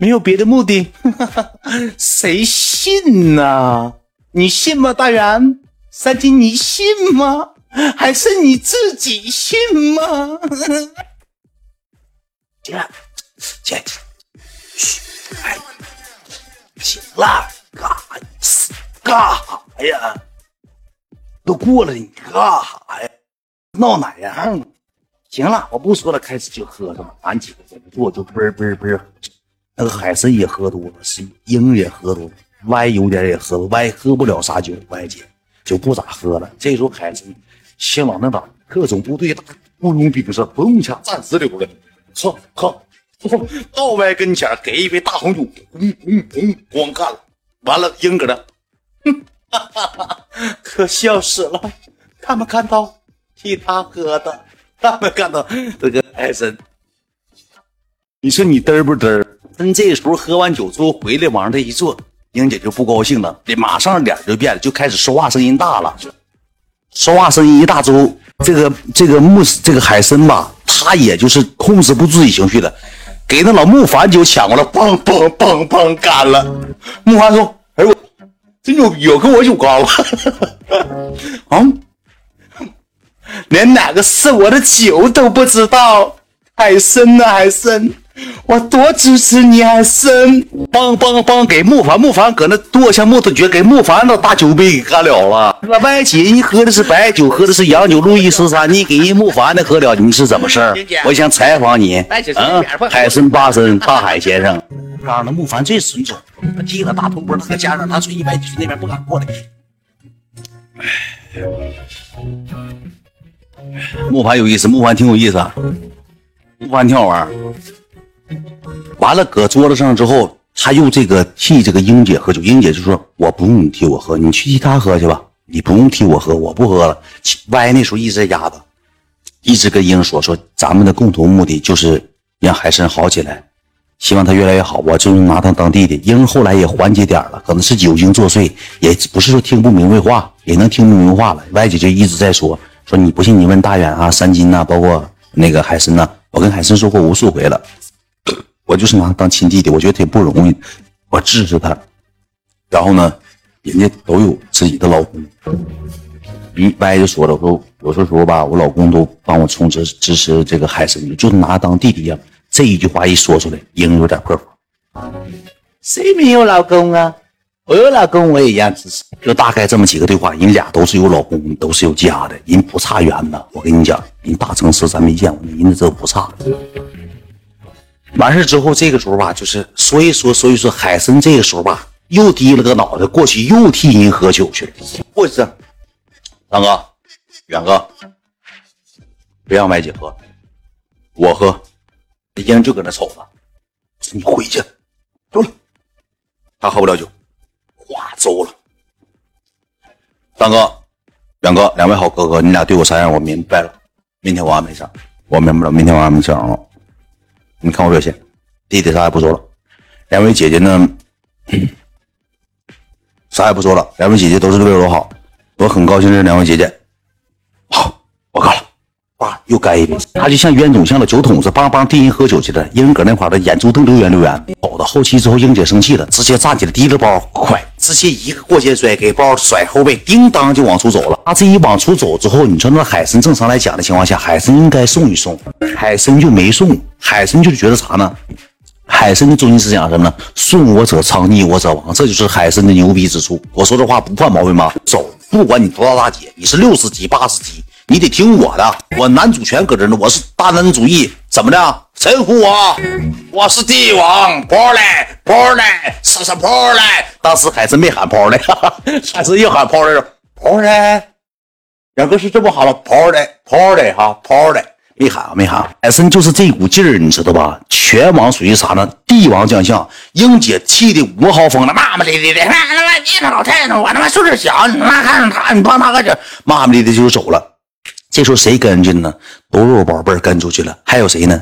没有别的目的。谁信呢？你信吗，大元？三金，你信吗？还是你自己信吗？姐，姐，嘘，哎，行了，干啥干啥呀？都过了，你干啥呀？闹哪样？行了，我不说了，开始就喝着吧。俺几个在这坐，就啵啵啵。那个海参也喝多了，是英也喝多了歪有点也喝歪喝不了啥酒歪姐就不咋喝了。这时候海参，先往那打特种部队大雇佣兵是不用枪战死流了，靠靠，到歪跟前给一杯大红酒，咣咣咣咣干了。完了，英搁那，哼，哈哈哈，可笑死了。看没看到替他喝的？看没看到这个海参？你说你嘚不嘚？等这时候喝完酒之后回来，往这一坐，英姐就不高兴了，马上脸就变了，就开始说话声音大了。说话声音一大之后，这个这个木这个海参吧，他也就是控制不住自己情绪了，给那老木凡酒抢过来，嘣嘣嘣嘣干了。木凡说：“哎呦，真牛逼，跟我酒高了。啊，连哪个是我的酒都不知道，海参呢，海参。”我多支持你，海参！帮帮帮，给木凡，木凡搁那剁下木头橛，给木凡那大酒杯给干了了。那外姐人喝的是白酒，喝的是洋酒，路易十三，你给人木凡的喝了，你是怎么事儿？我想采访你，嗯，海参八参，大海先生。刚那木凡最损种，他踢了大头波，他加上他说一百九那边不敢过来。木凡有意思，木凡挺有意思，木凡挺好玩。完了，搁桌子上之后，他又这个替这个英姐喝酒。英姐就说：“我不用你替我喝，你去替他喝去吧。你不用替我喝，我不喝了。”歪那时候一直在家子，一直跟英说：“说咱们的共同目的就是让海参好起来，希望他越来越好。我就拿他当弟弟。”英后来也缓解点了，可能是酒精作祟，也不是说听不明白话，也能听明白话了。歪姐就一直在说：“说你不信，你问大远啊、三金呐，包括那个海参呐。我跟海参说过无数回了。”我就是拿他当亲弟弟，我觉得挺不容易，我支持他。然后呢，人家都有自己的老公。一歪就说了，我说有时候吧，我老公都帮我充值支持这个海参，就拿他当弟弟一样。这一句话一说出来，英有点破防。谁没有老公啊？我有老公，我也一样支持。就大概这么几个对话，人俩都是有老公，都是有家的，人不差缘的。我跟你讲，人大城市咱没见过，人家这不差。完事之后，这个时候吧，就是所以说，所以说海参这个时候吧，又低了个脑袋过去，又替人喝酒去了。过去，大哥、远哥，别让麦姐喝，我喝。英就搁那瞅着，你回去，走了。他喝不了酒，哗走了。大哥、远哥，两位好哥哥，你俩对我啥样，我明白了。明天我安排上，我明白了。明天我安排上啊。你看我表现，弟弟啥也不说了，两位姐姐呢，啥也不说了。两位姐姐都是为我好，我很高兴认识两位姐姐。又干一杯。他就像冤种，像个酒桶子，梆梆替人喝酒去了。英搁那块的眼珠瞪溜圆溜圆。走到后期之后，英姐生气了，直接站起来提着包，快，直接一个过肩摔，给包甩后背，叮当就往出走了。他这一往出走之后，你说那海参正常来讲的情况下，海参应该送一送，海参就没送。海参就是觉得啥呢？海参的中心思想是什么呢？顺我者昌，逆我者亡，这就是海参的牛逼之处。我说这话不犯毛病吧？走，不管你多大大姐，你是六十级、八十级，你得听我的。我男主权搁这呢，我是大男子主义。怎么的？称呼我，我是帝王。跑来，跑来，啥啥跑来？当时海参没喊跑来，海参一喊跑来，跑来。两个是这么喊吗？跑来，跑来，哈，Pole，。没喊啊，没喊。海参就是这股劲儿，你知道吧？全网属于啥呢？帝王将相。英姐气的五号疯了，骂骂咧咧的，他妈你他老太太，我他妈岁数小，你他妈看上他，你帮他个劲，骂骂咧咧就走了。这时候谁跟进呢？多肉宝贝跟出去了，还有谁呢？